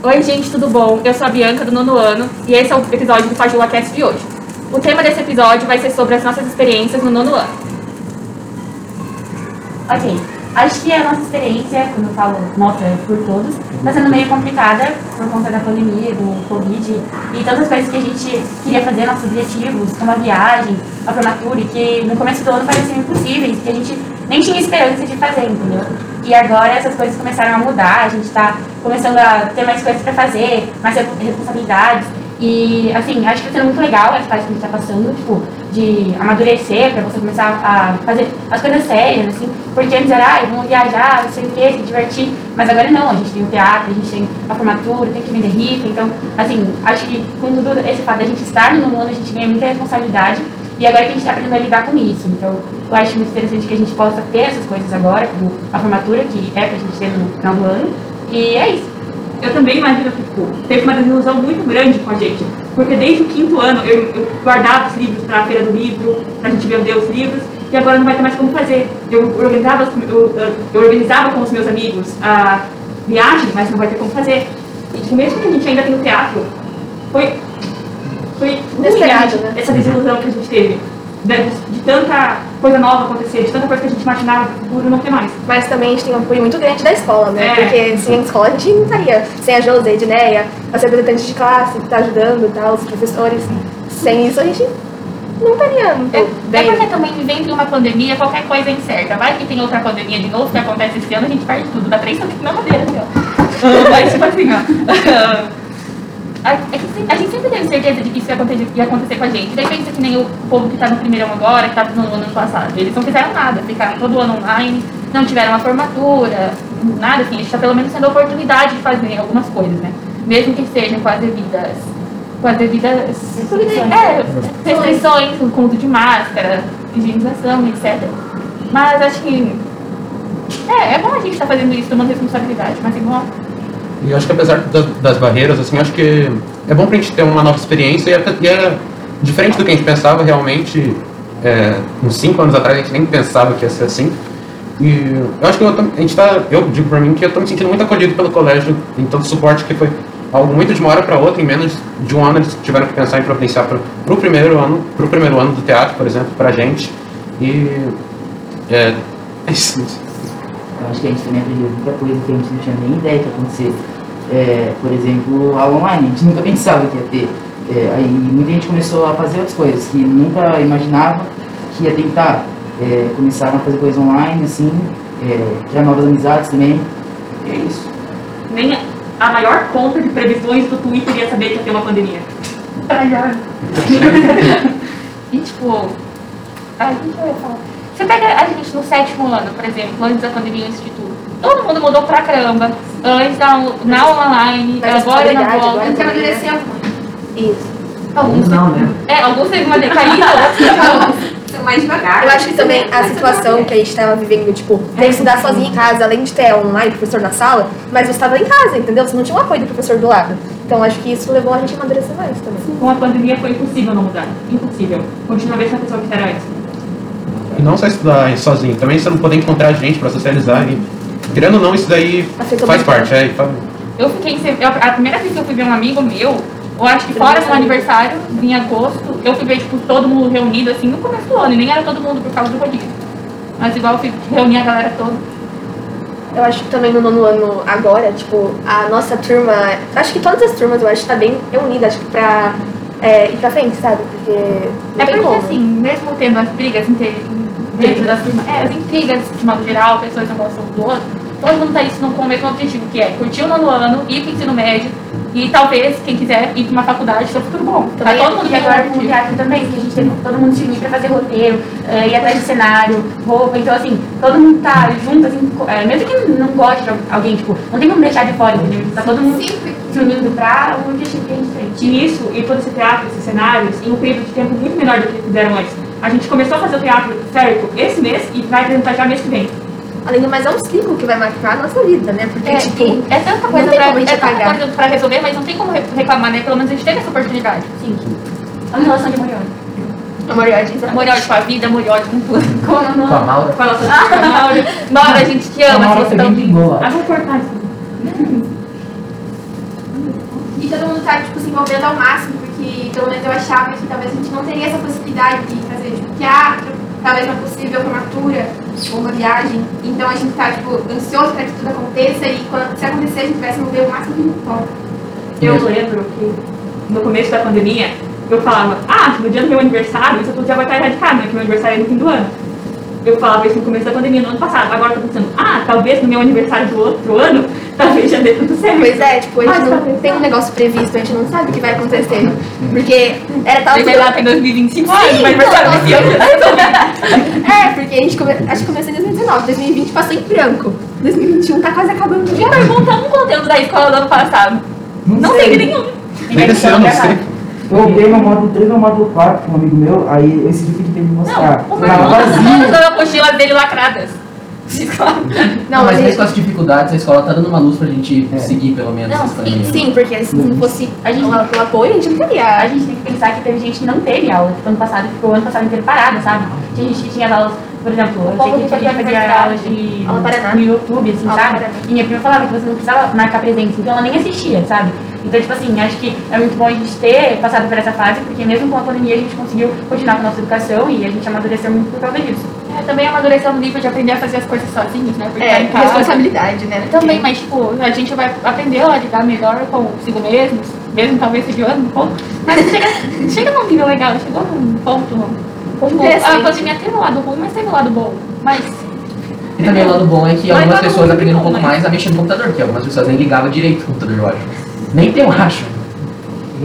Oi, gente, tudo bom? Eu sou a Bianca, do nono ano, e esse é o episódio do Fajula Cast de hoje. O tema desse episódio vai ser sobre as nossas experiências no nono ano. Ok, acho que a nossa experiência, quando eu falo nossa é por todos, está sendo meio complicada por conta da pandemia, do Covid e todas as coisas que a gente queria fazer, nossos objetivos, como a viagem, a formatura, que no começo do ano pareciam impossíveis, que a gente nem tinha esperança de fazer, entendeu? E agora essas coisas começaram a mudar, a gente está começando a ter mais coisas para fazer, mais responsabilidades. E, assim, acho que está sendo muito legal essa fase que a gente está passando, tipo, de amadurecer, para você começar a fazer as coisas sérias, assim, porque antes era, ah, vamos viajar, não sei o quê, se divertir, mas agora não, a gente tem o teatro, a gente tem a formatura, tem que vender rifa, então, assim, acho que com tudo esse fato da gente estar no mundo, a gente ganha muita responsabilidade, e agora que a gente está aprendendo a lidar com isso, então, eu acho muito interessante que a gente possa ter essas coisas agora, como a formatura, que é para a gente ter no final do ano, e é isso eu também imagino que tipo, teve uma desilusão muito grande com a gente. Porque desde o quinto ano eu, eu guardava os livros para a feira do livro, para a gente vender os livros, e agora não vai ter mais como fazer. Eu organizava, eu, eu organizava com os meus amigos a viagem, mas não vai ter como fazer. E tipo, mesmo que a gente ainda tem o teatro, foi, foi ruim, né? essa desilusão que a gente teve de, de, tanta coisa nova acontecer, de tanta coisa que a gente imaginava no futuro não ter mais. Mas também a gente tem um apoio muito grande da escola, né? É. Porque sem a escola a gente não estaria sem a José, a Edneia, as representantes de classe que está ajudando, tá, os professores. Sem isso a gente não estaria é, bem. É porque também vivendo em uma pandemia, qualquer coisa é incerta. Vai que tem outra pandemia de novo que acontece esse ano, a gente perde tudo. Dá três na madeira, assim, ó. Vai, tipo assim, ó. a, a, gente sempre teve certeza de que isso ia acontecer, ia acontecer com a gente. Daí pensa que nem o povo que está no primeiro ano agora, que estava no ano passado. Eles não fizeram nada, ficaram todo ano online, não tiveram uma formatura, nada assim. A gente está pelo menos tendo a oportunidade de fazer algumas coisas, né? Mesmo que sejam com as devidas. Com as devidas restrições, é, restrições com uso de máscara, higienização, etc. Mas acho que é, é bom a gente estar tá fazendo isso tomando responsabilidade, mas igual e acho que apesar das, das, barreiras, assim, acho que é bom pra gente ter uma nova experiência e é, e é diferente do que a gente pensava realmente. É, uns 5 anos atrás a gente nem pensava que ia ser assim. E eu acho que eu, a gente tá, eu digo pra mim que eu tô me sentindo muito acolhido pelo colégio em todo o suporte que foi algo muito de uma hora para outra, em menos de um ano eles tiveram que pensar em providenciar para o primeiro ano, para o primeiro ano do teatro, por exemplo, para a gente. E é, é isso. Eu acho que a gente também aprendeu muita coisa que a gente não tinha nem ideia que ia acontecer. É, por exemplo, aula online, a gente nunca pensava que ia ter. É, aí muita gente começou a fazer outras coisas que nunca imaginava que ia tentar. É, começaram a fazer coisas online, assim, é, criar novas amizades também. E é isso. Nem a maior conta de previsões do Twitter ia saber que ia ter uma pandemia. e tipo, a gente vai falar. Você pega a gente no sétimo ano, por exemplo, antes da pandemia no instituto. Todo mundo mudou pra caramba. Antes da, na online, Mas agora na volta. Então amadureceu muito. Isso. Alguns não, né? É, alguns teve uma decaída, outros mais devagar. Eu acho que também a situação que a gente estava vivendo, tipo, ter que estudar sozinho em casa, além de ter online, professor na sala, mas você estava em casa, entendeu? Você não tinha o apoio do professor do lado. Então acho que isso levou a gente a amadurecer mais também. Com a pandemia foi impossível não mudar. Impossível. Continua a mesma pessoa que era antes. E não só estudar sozinho, também você não poder encontrar gente para socializar. E, querendo ou não, isso daí faz parte. É, eu fiquei. Eu, a primeira vez que eu fui ver um amigo meu, eu acho que fora seu aniversário, em agosto, eu fui ver tipo, todo mundo reunido assim no começo do ano, e nem era todo mundo por causa do rodízio. Mas igual eu fui reunir a galera toda. Eu acho que também no nono ano agora, tipo, a nossa turma. Acho que todas as turmas eu acho que tá bem reunida, acho que pra é, ir pra frente, sabe? Porque. É porque como. assim, mesmo tendo as brigas dentro das. É, as intrigas, de modo geral, pessoas não gostam do outro. Todo mundo tá isso com o mesmo objetivo, que é curtir o nono ano, ir pro ensino médio e talvez, quem quiser ir para uma faculdade, seu futuro bom. Tá todo mundo que agora com o teatro também, que a gente tem todo mundo se unir para fazer roteiro, uh, ir atrás de cenário, roupa. Então, assim, todo mundo tá junto, assim, uh, mesmo que não goste de alguém, tipo, não tem como deixar de fora, entendeu? Tá todo mundo Sim. se unindo para o objetivo que a gente tem. E isso, e todo esse teatro, esses cenários, em um período de tempo muito menor do que fizeram antes. A gente começou a fazer o teatro certo esse mês e vai apresentar já mês que vem. Além do mais, é um ciclo que vai marcar a nossa vida, né? Porque, é, tipo, é tanta coisa pra, é tanta pra resolver, mas não tem como reclamar, né? Pelo menos a gente teve essa oportunidade. Sim. A relação de amor Amor e ódio. Amor e ódio com a vida, e ódio com tudo. Com a Maura. Com a Maura. Com a Maura. Maura, a gente te ama. A Maura de boa. Ah, vou cortar isso. tá, tipo, se envolvendo ao máximo, porque pelo menos eu achava que talvez a gente não teria essa possibilidade de fazer, tipo, teatro, talvez uma possível formatura ou uma viagem. Então a gente tá, tipo, ansioso para que tudo aconteça e quando, se acontecer a gente vai se envolver o máximo que a gente pode. Eu lembro que no começo da pandemia, eu falava, ah, no dia do meu aniversário, isso tudo já vai estar erradicado, né? Que meu aniversário é no fim do ano. Eu falava isso no começo da pandemia, no ano passado. Agora eu tô pensando, ah, talvez no meu aniversário do outro ano, talvez já dê tudo certo. Pois é, tipo, a gente Mas não talvez tem um negócio previsto, a gente não sabe o que vai acontecer. Porque era tal Sei lá, tem 2025 anos, Sim, meu aniversário desse ano. É, porque a gente come... acho que começou em 2019, 2020 passou em branco. 2021 tá quase acabando já. pergunta um conteúdo da escola do ano passado. Não teve nenhum. Nem desse ano, não sei. Eu peguei meu módulo 3 e meu módulo 4 com um amigo meu, aí esse dia que ele veio me mostrar. Não, o Eu tava pergunta vazio. todas as apostilas dele lacradas. Não, mas a mesmo com as dificuldades, a escola tá dando uma luz pra gente É. seguir, pelo menos, Não, sim, sim, porque se não fosse A gente- o, apoio, a gente não A teria. gente tem que pensar que teve gente que não teve aula, tipo, ano passado, ficou o ano passado inteiro parada, sabe? Tinha gente que tinha as aulas, por exemplo, eu que tinha que fazia a aulas de Aula no YouTube, assim, Aula sabe? E minha prima falava que você não precisava marcar presença, então ela nem assistia, sabe? Então, tipo assim, acho que é muito bom a gente ter passado por essa fase, porque mesmo com a pandemia a gente conseguiu continuar com a nossa educação e a gente amadureceu muito por causa disso. É, também amadureceu no nível de aprender a fazer as coisas sozinhos, né? Porque tá É, em casa. responsabilidade, né? Também, mas tipo, a gente vai aprender a lidar melhor consigo mesmo, mesmo talvez se um pouco. Mas chega, chega num nível legal, chegou num ponto. Tipo, Interessante. a pandemia teve um lado ruim, mas teve um lado bom. Mas E também o lado bom é que Mas algumas pessoas aprenderam um pouco mais a mexer no computador, porque algumas pessoas nem ligavam direito o computador, eu acho. Nem tem, eu acho.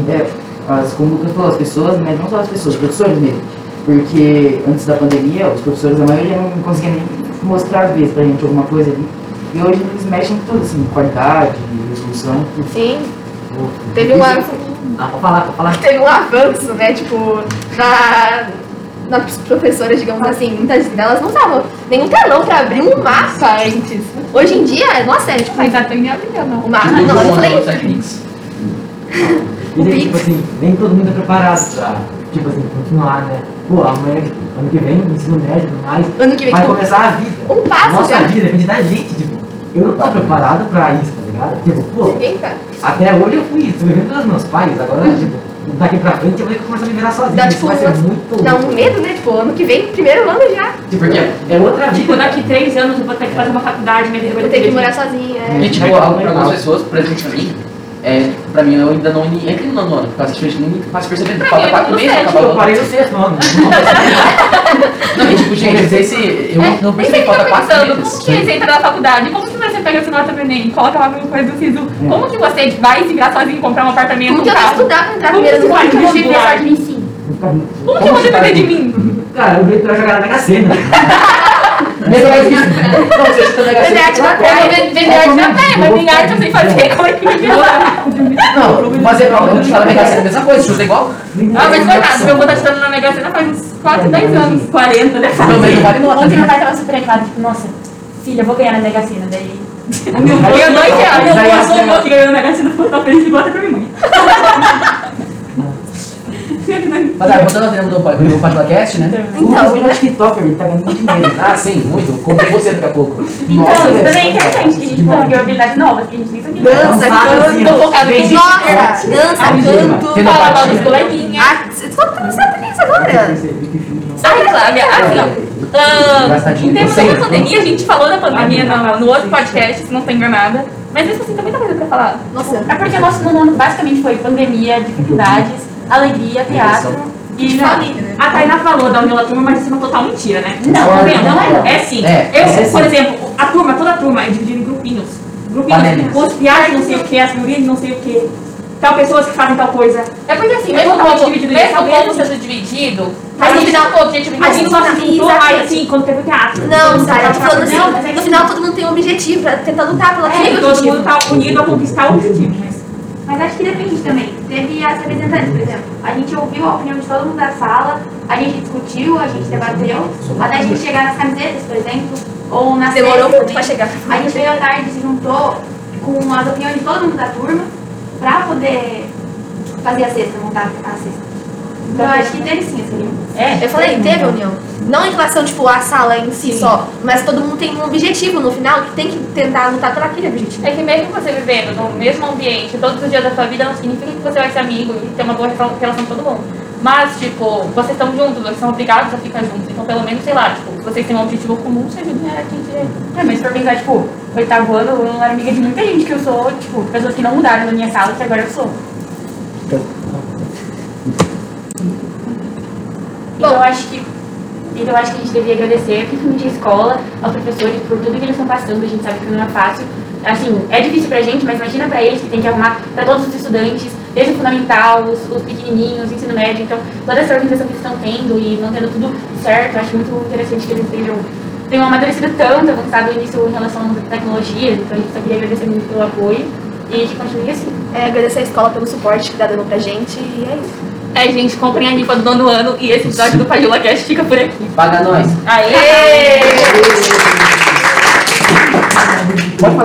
É, as, como o Lucas falou, as pessoas, mas não só as pessoas, os professores mesmo. Porque antes da pandemia, os professores, a maioria não conseguiam nem mostrar às vezes pra gente alguma coisa ali. E hoje eles mexem em tudo, assim, qualidade, resolução, tudo. Sim, Pô, teve um, isso- av- Ah, pode falar, pode falar. teve um avanço, né? Tipo, na, nas professoras, digamos assim, muitas delas não usavam nenhum telão pra abrir um mapa antes. Hoje em dia, nossa, é tipo, mas até nem aprendeu, não. o mapa. Tipo, Não, eu falei. Maps Techniques. E daí, tipo assim, nem todo mundo é preparado pra, tipo assim, continuar, né? Pô, amanhã, ano que vem, ensino médio e tudo mais, Ano que vem, vai tipo, começar a vida. um passo Nossa já. vida, depende da gente, tipo, eu não tô preparado pra isso, tá ligado? Tipo, pô, Ninguém tá. até hoje eu fui sobrevivendo pelos meus pais, agora, tipo, daqui pra frente eu vou ter que começar a me virar sozinho, Dá, tipo, vai ser muito Dá um medo, né? Tipo, ano que vem, primeiro ano já. Tipo, porque é outra Tipo, vida. daqui três anos eu vou ter que fazer uma faculdade, minha vida vai Vou ter que morar sozinha. E É. tipo, Legal, algo pra algumas pessoas, por exemplo, pra mim, é, pra mim eu ainda não entrei no nono ano, por causa que a gente nem faz percebendo. Falta quatro meses o Eu parei no sexto ano. Gente, esse, eu É, não percebi que falta tá quatro meses. como que você entra na faculdade? Como que você pega essa nota do Enem? Coloca lá alguma coisa do SISU? Como que você vai se virar sozinho e comprar um apartamento, Como que eu vou estudar pra entrar Como primeiro que no vai? que vai? sorte em si. Como que eu vou depender de mim? Cara, eu pra jogar na você. Vender arte na praia. vou vender arte na praia, mas minha arte eu sei fazer. Como é que eu vou Não, fazer prova, eu te falo a Mega Sena, a mesma coisa, chuta igual. Ah, mas coitado, meu avô tá estudando na Mega Sena faz uns 4, 10 anos. 40, né? Não vale nada. Ontem meu pai tava super animado, tipo, nossa, filha, eu vou ganhar na Mega Sena, daí... O meu avô ganhou dois reais. Meu Daí avô ganhou na Mega Sena, ficou tão feliz e bota pra minha mãe. Mas ah, voltando ao tema do, do Patulacast, né? O Lucas virou TikToker, ele tá ganhando muito dinheiro. Ah, sim, muito. Comprei você daqui a pouco. Então, isso velho. também é interessante, que a gente conseguiu habilidades novas, que a gente nem sabia. Dança, canto. Tô focado em Vem- Nossa, dança, canto. Fala mal dos coleguinhas. Ah, você tá sabendo isso agora. Sabe, Flávia? Assim, ó. ah, Gastadinho em termos da pandemia, a gente falou da pandemia no, no outro podcast, se não tô enganada. Mas isso assim também tá coisa pra falar. Nossa, É porque o nosso ano basicamente foi pandemia, dificuldades, alegria, teatro e... família, né? A Tainá falou da Unila Turma, mas isso é uma total mentira, né? Não, Tá vendo? não é. É sim. É, eu, é sim. por exemplo, a turma, toda a turma é dividida em grupinhos. Grupinhos, os piagens não sei o que, as gurias não sei o que. Tal pessoas que fazem tal coisa. É porque assim, mesmo o Totalmente povo dividido, mesmo o povo seja dividido, Mas no final- não, objetivo, a gente só se juntou mais assim quando teve o teatro. Não, Sara, eu tô falando Não, é assim, no final todo mundo tem um objetivo pra tentar lutar pelo É, aquele todo objetivo. mundo tá unido a conquistar o objetivo, mas acho que depende também. Teve as representantes, por exemplo. A gente ouviu a opinião de todo mundo da sala, a gente discutiu, a gente debateu, até a gente chegar nas camisetas, por exemplo, ou nas Demorou muito pra chegar. A gente veio à tarde, se juntou com as opiniões de todo mundo da turma pra poder fazer a cesta, montar a cesta. Então, eu acho que teve sim essa união. É, Eu falei, teve teve união. união. Não em relação, tipo, à sala em si só, mas todo mundo tem um objetivo no final que tem que tentar lutar por aquele objetivo. É que mesmo você vivendo no mesmo ambiente todos os dias da sua vida, não significa que você vai ser amigo e ter uma boa relação com todo mundo. Mas, tipo, vocês estão juntos, vocês são obrigados a ficar juntos. Então, pelo menos, sei lá, tipo, se vocês têm um objetivo comum, se ajudem a atingir. É, mas for pensar, tipo, oitavo ano, eu não era amiga de muita gente que eu sou, tipo, pessoas que não mudaram na minha sala, que agora eu sou. Então eu acho que. Então acho que a gente deveria agradecer, principalmente a escola, aos professores, por tudo que eles estão passando, a gente sabe que não é fácil. Assim, é difícil pra gente, mas imagina pra eles que tem que arrumar pra todos os estudantes, desde o fundamental, os, os pequenininhos, o ensino médio, então toda essa organização que eles estão tendo e mantendo tudo certo, acho muito interessante que eles estejam tenham amadurecido tanto, avançado nisso em relação às tecnologias, então a gente só queria agradecer muito pelo apoio e que continue assim. É, agradecer a escola pelo suporte que tá dando pra gente e é isso. É, gente, comprem a rifa do nono ano e esse episódio do Pajula Cast fica por aqui. Paga nós. Aê!